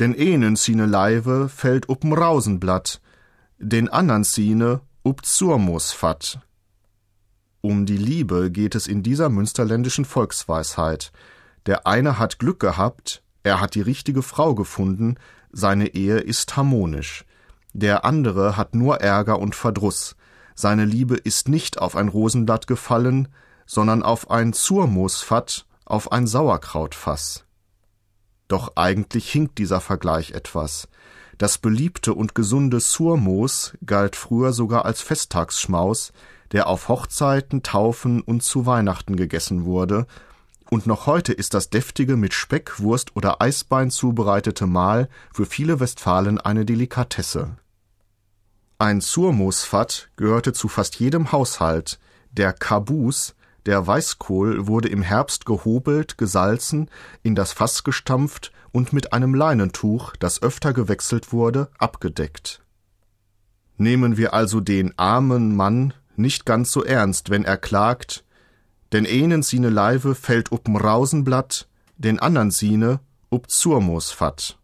Den einen sine Leive fällt up'm Rausenblatt, den andern sine up Zurmus fat. Um die Liebe geht es in dieser münsterländischen Volksweisheit. Der eine hat Glück gehabt, er hat die richtige Frau gefunden, seine Ehe ist harmonisch. Der andere hat nur Ärger und Verdruss. Seine Liebe ist nicht auf ein Rosenblatt gefallen, sondern auf ein Zurmoosfatt, auf ein Sauerkrautfass. Doch eigentlich hinkt dieser Vergleich etwas. Das beliebte und gesunde Surmoos galt früher sogar als Festtagsschmaus, der auf Hochzeiten, Taufen und zu Weihnachten gegessen wurde, und noch heute ist das deftige mit Speck, Wurst oder Eisbein zubereitete Mahl für viele Westfalen eine Delikatesse. Ein Surmoosfat gehörte zu fast jedem Haushalt. Der Kabus, der Weißkohl, wurde im Herbst gehobelt, gesalzen, in das Fass gestampft und mit einem Leinentuch, das öfter gewechselt wurde, abgedeckt. Nehmen wir also den armen Mann nicht ganz so ernst, wenn er klagt, denn einen sine Leive fällt up'm Rausenblatt, den andern sine up Zurmoos fatt.